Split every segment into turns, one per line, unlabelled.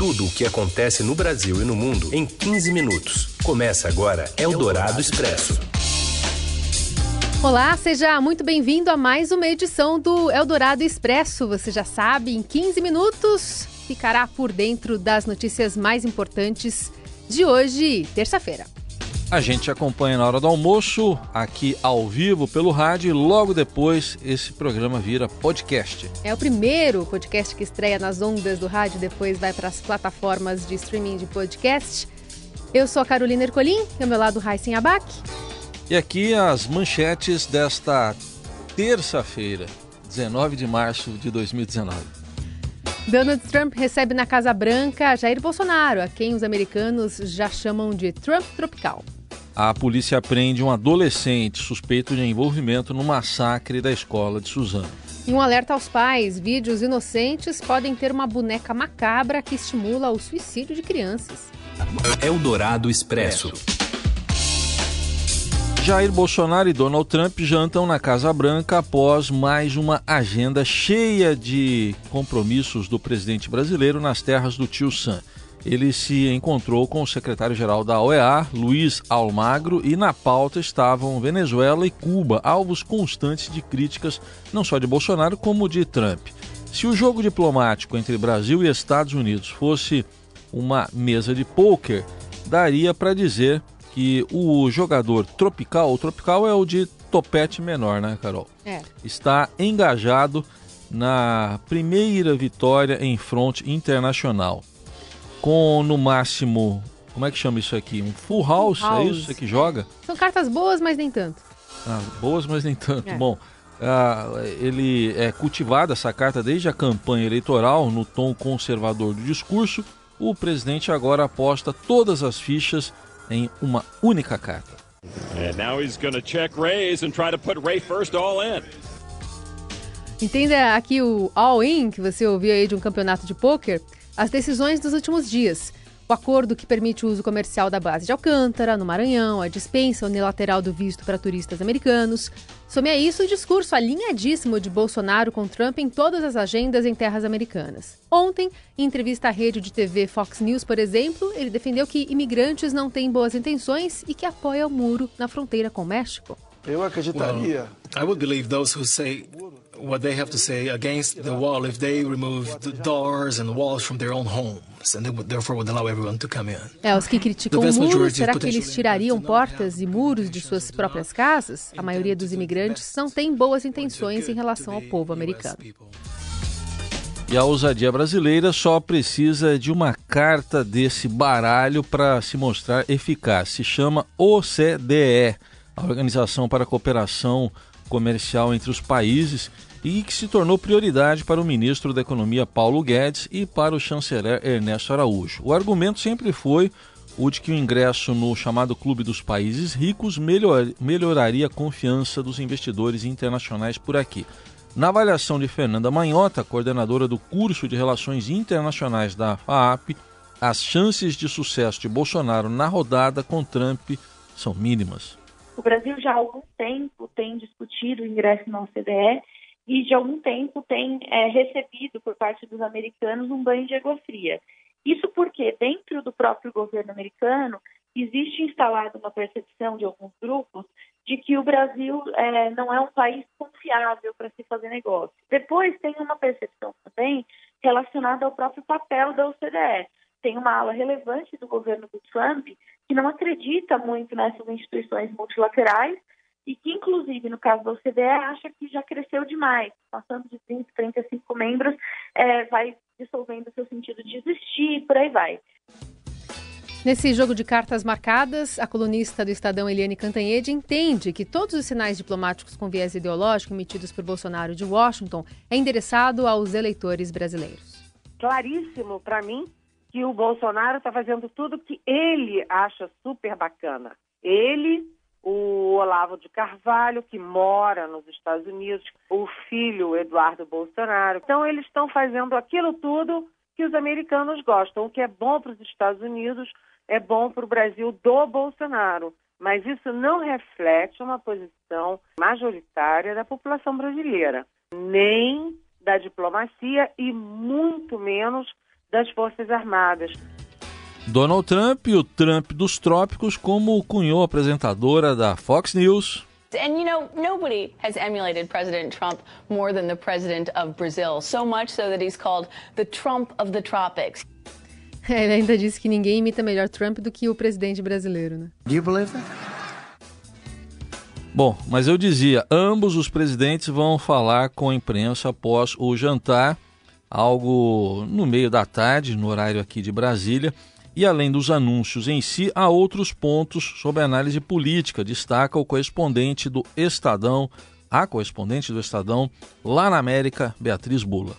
tudo o que acontece no Brasil e no mundo em 15 minutos. Começa agora Eldorado Expresso.
Olá, seja muito bem-vindo a mais uma edição do Eldorado Expresso. Você já sabe, em 15 minutos ficará por dentro das notícias mais importantes de hoje, terça-feira.
A gente acompanha na hora do almoço, aqui ao vivo pelo rádio, e logo depois esse programa vira podcast.
É o primeiro podcast que estreia nas ondas do rádio, depois vai para as plataformas de streaming de podcast. Eu sou a Carolina Ercolim, e ao meu lado Raíssen Abac.
E aqui as manchetes desta terça-feira, 19 de março de 2019.
Donald Trump recebe na Casa Branca Jair Bolsonaro, a quem os americanos já chamam de Trump tropical.
A polícia prende um adolescente suspeito de envolvimento no massacre da escola de Suzano.
E um alerta aos pais: vídeos inocentes podem ter uma boneca macabra que estimula o suicídio de crianças.
Eldorado Expresso.
Jair Bolsonaro e Donald Trump jantam na Casa Branca após mais uma agenda cheia de compromissos do presidente brasileiro nas terras do tio Sam ele se encontrou com o secretário-geral da OEA, Luiz Almagro, e na pauta estavam Venezuela e Cuba, alvos constantes de críticas não só de Bolsonaro como de Trump. Se o jogo diplomático entre Brasil e Estados Unidos fosse uma mesa de pôquer, daria para dizer que o jogador tropical, o tropical é o de topete menor, né, Carol?
É.
Está engajado na primeira vitória em fronte internacional com no máximo, como é que chama isso aqui? Um full house, full house. é isso? Você que joga?
São cartas boas, mas nem tanto.
Ah, boas, mas nem tanto. É. Bom, ah, ele é cultivado essa carta desde a campanha eleitoral no tom conservador do discurso. O presidente agora aposta todas as fichas em uma única carta.
Entenda aqui o all-in que você ouviu aí de um campeonato de pôquer as decisões dos últimos dias. O acordo que permite o uso comercial da base de Alcântara, no Maranhão, a dispensa unilateral do visto para turistas americanos. Some a isso o discurso alinhadíssimo de Bolsonaro com Trump em todas as agendas em terras americanas. Ontem, em entrevista à rede de TV Fox News, por exemplo, ele defendeu que imigrantes não têm boas intenções e que apoia o muro na fronteira com o México.
Eu acreditaria. Well, I would believe those who say what they have to say against the wall if they remove the doors and walls from their own homes and they would, therefore would allow everyone to come in.
É, os que criticam o muro, será que eles tirariam portas e muros de suas próprias casas? A maioria dos imigrantes não tem boas intenções em relação ao povo americano.
E a ousadia brasileira só precisa de uma carta desse baralho para se mostrar eficaz. Se chama OCDE, a Organização para a Cooperação Comercial entre os Países, e que se tornou prioridade para o ministro da Economia Paulo Guedes e para o chanceler Ernesto Araújo. O argumento sempre foi o de que o ingresso no chamado Clube dos Países Ricos melhor, melhoraria a confiança dos investidores internacionais por aqui. Na avaliação de Fernanda Manhota, coordenadora do curso de Relações Internacionais da FAAP, as chances de sucesso de Bolsonaro na rodada com Trump são mínimas.
O Brasil já há algum tempo tem discutido o ingresso na OCDE e de algum tempo tem é, recebido por parte dos americanos um banho de água fria. Isso porque dentro do próprio governo americano existe instalada uma percepção de alguns grupos de que o Brasil é, não é um país confiável para se fazer negócio. Depois tem uma percepção também relacionada ao próprio papel da OCDE. Tem uma ala relevante do governo do Trump que não acredita muito nessas instituições multilaterais e que, inclusive, no caso da OCDE, acha que já cresceu demais, passando de 30, 35 membros, é, vai dissolvendo seu sentido de existir e por aí vai.
Nesse jogo de cartas marcadas, a colunista do Estadão Eliane Cantanhede entende que todos os sinais diplomáticos com viés ideológico emitidos por Bolsonaro de Washington é endereçado aos eleitores brasileiros.
Claríssimo para mim que o Bolsonaro está fazendo tudo que ele acha super bacana. Ele o Olavo de Carvalho, que mora nos Estados Unidos, o filho Eduardo Bolsonaro. Então, eles estão fazendo aquilo tudo que os americanos gostam. O que é bom para os Estados Unidos é bom para o Brasil do Bolsonaro. Mas isso não reflete uma posição majoritária da população brasileira, nem da diplomacia e muito menos das Forças Armadas.
Donald Trump e o Trump dos trópicos, como cunhou a apresentadora da Fox News.
And you know, nobody has emulated President Trump more than the president of Brazil, so much so that he's called the Trump of the tropics.
Ele ainda disse que ninguém imita melhor Trump do que o presidente brasileiro, né?
Do you believe that?
Bom, mas eu dizia, ambos os presidentes vão falar com a imprensa após o jantar, algo no meio da tarde, no horário aqui de Brasília. E além dos anúncios em si, há outros pontos sobre análise política, destaca o correspondente do Estadão, a correspondente do Estadão, lá na América, Beatriz Bula.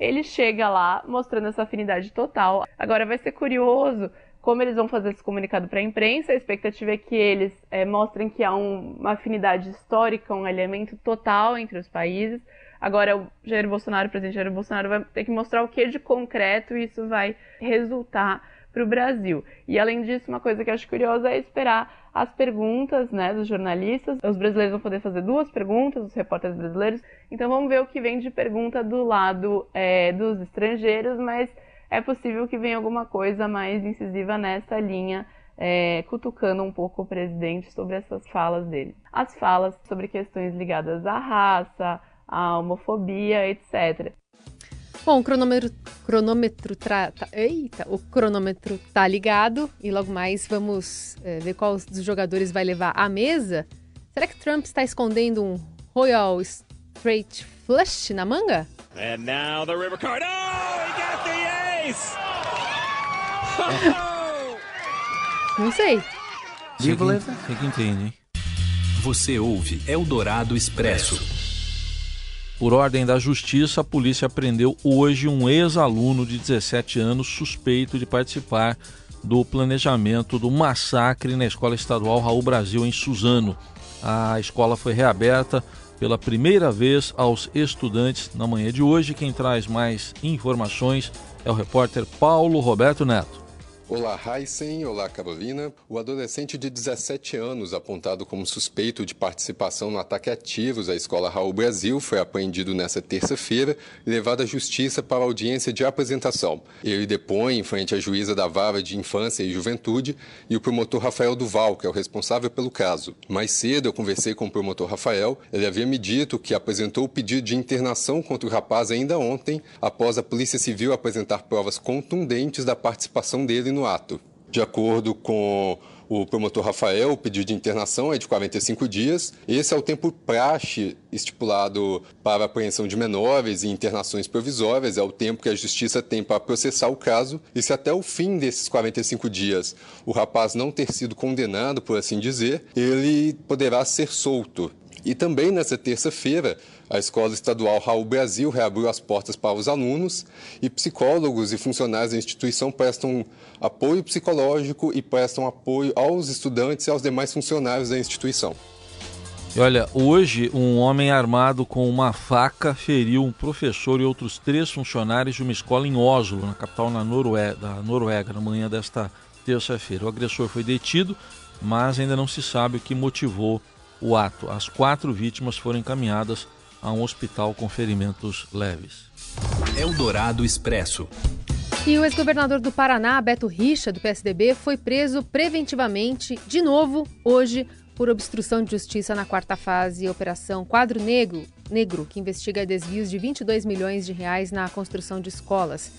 Ele chega lá mostrando essa afinidade total. Agora vai ser curioso como eles vão fazer esse comunicado para a imprensa. A expectativa é que eles é, mostrem que há um, uma afinidade histórica, um alinhamento total entre os países. Agora, o Jair Bolsonaro, o presidente Jair Bolsonaro, vai ter que mostrar o que de concreto isso vai resultar para o Brasil. E além disso, uma coisa que eu acho curiosa é esperar as perguntas né, dos jornalistas. Os brasileiros vão poder fazer duas perguntas, os repórteres brasileiros. Então vamos ver o que vem de pergunta do lado é, dos estrangeiros, mas é possível que venha alguma coisa mais incisiva nessa linha. É, cutucando um pouco o presidente sobre essas falas dele. As falas sobre questões ligadas à raça, à homofobia, etc.
Bom, o cronômetro, cronômetro tra, tá, eita, o cronômetro tá ligado e logo mais vamos é, ver qual dos jogadores vai levar à mesa. Será que Trump está escondendo um Royal Straight Flush na manga? And now the river card. Oh, he got the ace! Não sei.
Você que, que entende, hein?
Você ouve Eldorado Expresso.
Por ordem da Justiça, a polícia prendeu hoje um ex-aluno de 17 anos suspeito de participar do planejamento do massacre na Escola Estadual Raul Brasil, em Suzano. A escola foi reaberta pela primeira vez aos estudantes na manhã de hoje. Quem traz mais informações é o repórter Paulo Roberto Neto.
Olá, Heisen. Olá, Carolina. O adolescente de 17 anos, apontado como suspeito de participação no ataque a tiros à escola Raul Brasil, foi apreendido nesta terça-feira e levado à justiça para audiência de apresentação. Ele depõe em frente à juíza da Vara de Infância e Juventude e o promotor Rafael Duval, que é o responsável pelo caso. Mais cedo, eu conversei com o promotor Rafael. Ele havia me dito que apresentou o pedido de internação contra o rapaz ainda ontem, após a Polícia Civil apresentar provas contundentes da participação dele no no ato. De acordo com o promotor Rafael, o pedido de internação é de 45 dias. Esse é o tempo praxe estipulado para apreensão de menores e internações provisórias, é o tempo que a justiça tem para processar o caso. E se até o fim desses 45 dias o rapaz não ter sido condenado, por assim dizer, ele poderá ser solto. E também nessa terça-feira, a Escola Estadual Raul Brasil reabriu as portas para os alunos e psicólogos e funcionários da instituição prestam apoio psicológico e prestam apoio aos estudantes e aos demais funcionários da instituição.
E olha, hoje um homem armado com uma faca feriu um professor e outros três funcionários de uma escola em Oslo, na capital Noruega, da Noruega, na manhã desta terça-feira. O agressor foi detido, mas ainda não se sabe o que motivou o ato. As quatro vítimas foram encaminhadas a um hospital com ferimentos leves.
Eldorado Expresso.
E o ex-governador do Paraná, Beto Richa, do PSDB, foi preso preventivamente, de novo, hoje, por obstrução de justiça na quarta fase Operação Quadro Negro, Negro que investiga desvios de 22 milhões de reais na construção de escolas.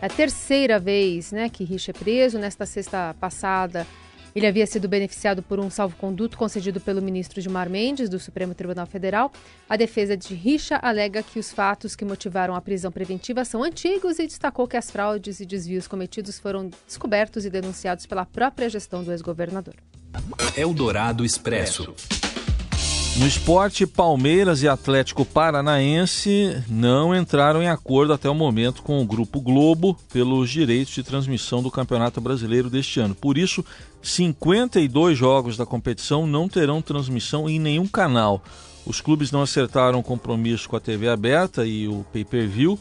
É a terceira vez né, que Richa é preso. Nesta sexta passada, ele havia sido beneficiado por um salvo-conduto concedido pelo ministro Gilmar Mendes, do Supremo Tribunal Federal. A defesa de Richa alega que os fatos que motivaram a prisão preventiva são antigos e destacou que as fraudes e desvios cometidos foram descobertos e denunciados pela própria gestão do ex-governador.
Eldorado Expresso.
No esporte, Palmeiras e Atlético Paranaense não entraram em acordo até o momento com o Grupo Globo pelos direitos de transmissão do Campeonato Brasileiro deste ano. Por isso, 52 jogos da competição não terão transmissão em nenhum canal. Os clubes não acertaram compromisso com a TV aberta e o pay-per-view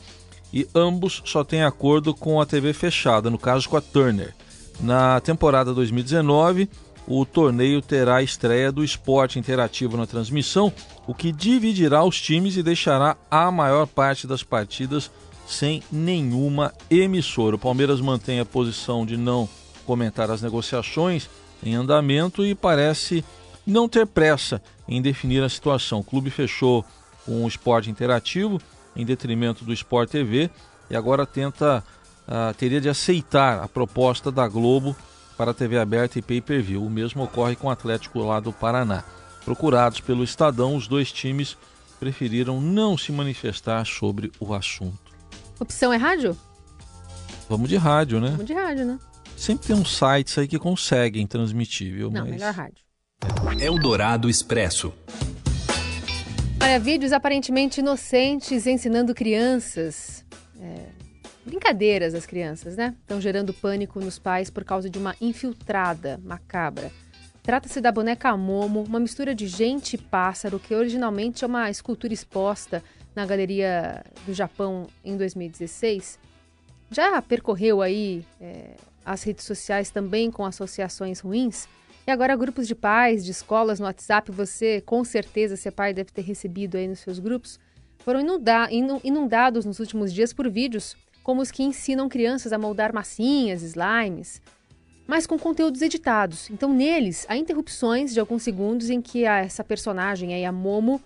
e ambos só têm acordo com a TV fechada, no caso com a Turner. Na temporada 2019, o torneio terá a estreia do esporte interativo na transmissão, o que dividirá os times e deixará a maior parte das partidas sem nenhuma emissora. O Palmeiras mantém a posição de não comentar as negociações em andamento e parece não ter pressa em definir a situação. O clube fechou com o esporte interativo em detrimento do Sport TV e agora tenta uh, teria de aceitar a proposta da Globo para a TV aberta e pay-per-view. O mesmo ocorre com o Atlético lá do Paraná. Procurados pelo Estadão, os dois times preferiram não se manifestar sobre o assunto.
Opção é rádio?
Vamos de rádio, né?
Vamos de rádio, né?
Sempre tem uns sites aí que conseguem transmitir, viu?
Não, Mas... melhor rádio.
Eldorado Expresso.
Olha, vídeos aparentemente inocentes ensinando crianças. É, brincadeiras às crianças, né? Estão gerando pânico nos pais por causa de uma infiltrada macabra. Trata-se da boneca Momo, uma mistura de gente e pássaro, que originalmente é uma escultura exposta na Galeria do Japão em 2016. Já percorreu aí é, as redes sociais também com associações ruins. E agora grupos de pais, de escolas no WhatsApp, você com certeza, se é pai, deve ter recebido aí nos seus grupos, foram inundados nos últimos dias por vídeos como os que ensinam crianças a moldar massinhas, slimes, mas com conteúdos editados. Então, neles, há interrupções de alguns segundos em que essa personagem, aí, a Momo,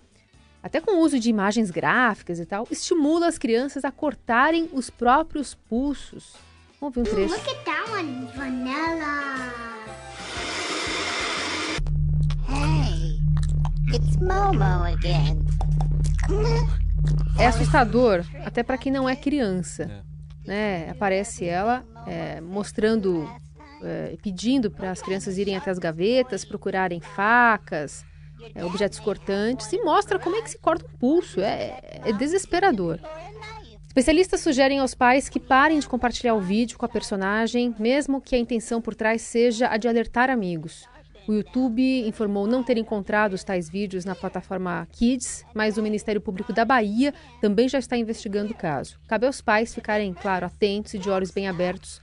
até com o uso de imagens gráficas e tal, estimula as crianças a cortarem os próprios pulsos. Vamos ver um trecho. Look at that one, vanilla. Hey, it's Momo again. É assustador, até para quem não é criança. Né? Aparece ela é, mostrando é, pedindo para as crianças irem até as gavetas, procurarem facas, é, objetos cortantes e mostra como é que se corta um pulso. É, é desesperador. Especialistas sugerem aos pais que parem de compartilhar o vídeo com a personagem, mesmo que a intenção por trás seja a de alertar amigos. O YouTube informou não ter encontrado os tais vídeos na plataforma Kids, mas o Ministério Público da Bahia também já está investigando o caso. Cabe aos pais ficarem, claro, atentos e de olhos bem abertos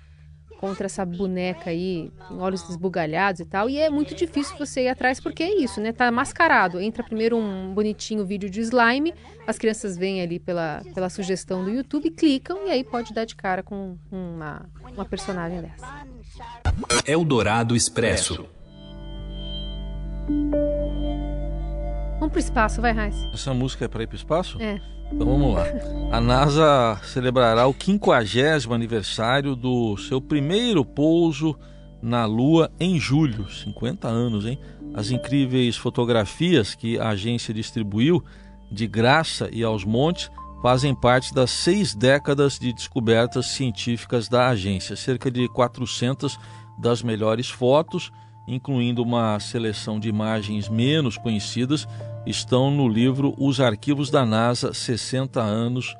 contra essa boneca aí, com olhos desbugalhados e tal. E é muito difícil você ir atrás porque é isso, né? Tá mascarado. Entra primeiro um bonitinho vídeo de slime, as crianças vêm ali pela, pela sugestão do YouTube, clicam e aí pode dar de cara com uma, uma personagem dessa.
Eldorado Expresso.
Vamos pro espaço, vai, Raiz.
Essa música é para ir pro espaço?
É.
Então vamos lá. A NASA celebrará o 50 aniversário do seu primeiro pouso na Lua em julho. 50 anos, hein? As incríveis fotografias que a agência distribuiu de graça e aos montes fazem parte das seis décadas de descobertas científicas da agência. Cerca de 400 das melhores fotos, incluindo uma seleção de imagens menos conhecidas, estão no livro Os Arquivos da NASA 60 anos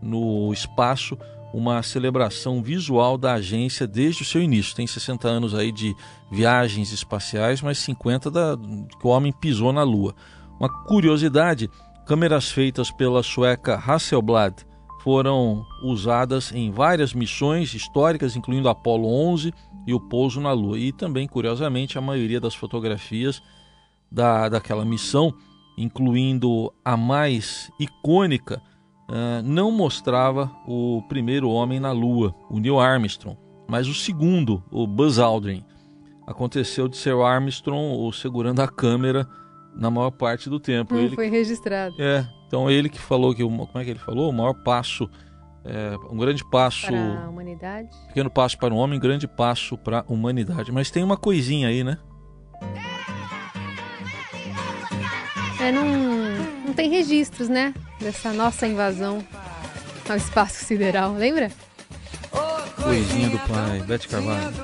no espaço, uma celebração visual da agência desde o seu início. Tem 60 anos aí de viagens espaciais, mas 50 da, que o homem pisou na Lua. Uma curiosidade, câmeras feitas pela sueca Hasselblad foram usadas em várias missões históricas, incluindo Apollo 11 e o pouso na Lua. E também, curiosamente, a maioria das fotografias da, daquela missão incluindo a mais icônica, uh, não mostrava o primeiro homem na Lua, o Neil Armstrong, mas o segundo, o Buzz Aldrin. Aconteceu de ser o Armstrong segurando a câmera na maior parte do tempo.
Não ele foi registrado.
É, então ele que falou que, como é que ele falou? O maior passo, é, um grande passo...
Para a humanidade.
Pequeno passo para o homem, grande passo para a humanidade. Mas tem uma coisinha aí, né?
É, não, não tem registros, né? Dessa nossa invasão ao espaço sideral, lembra?
Coisinha do pai, Beth Carvalho.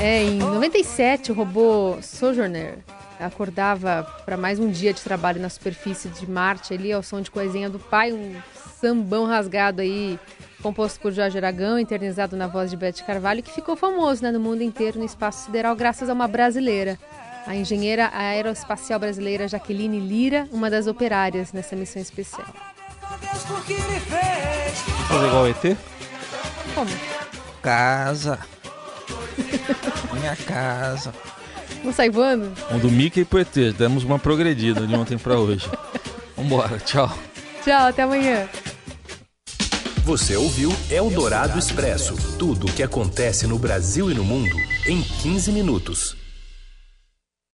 É, em 97, o robô Sojourner acordava para mais um dia de trabalho na superfície de Marte ali ao som de coisinha do pai, um sambão rasgado aí, composto por Jorge Aragão, eternizado na voz de Beth Carvalho, que ficou famoso né, no mundo inteiro no espaço sideral graças a uma brasileira a engenheira aeroespacial brasileira Jaqueline Lira, uma das operárias nessa missão especial.
Fazer igual ET?
Como?
Casa. Minha casa.
Vamos sair voando?
Um do Mickey pro ET. Demos uma progredida de ontem para hoje. Vambora, tchau.
Tchau, até amanhã.
Você ouviu Eldorado Expresso tudo o que acontece no Brasil e no mundo em 15 minutos.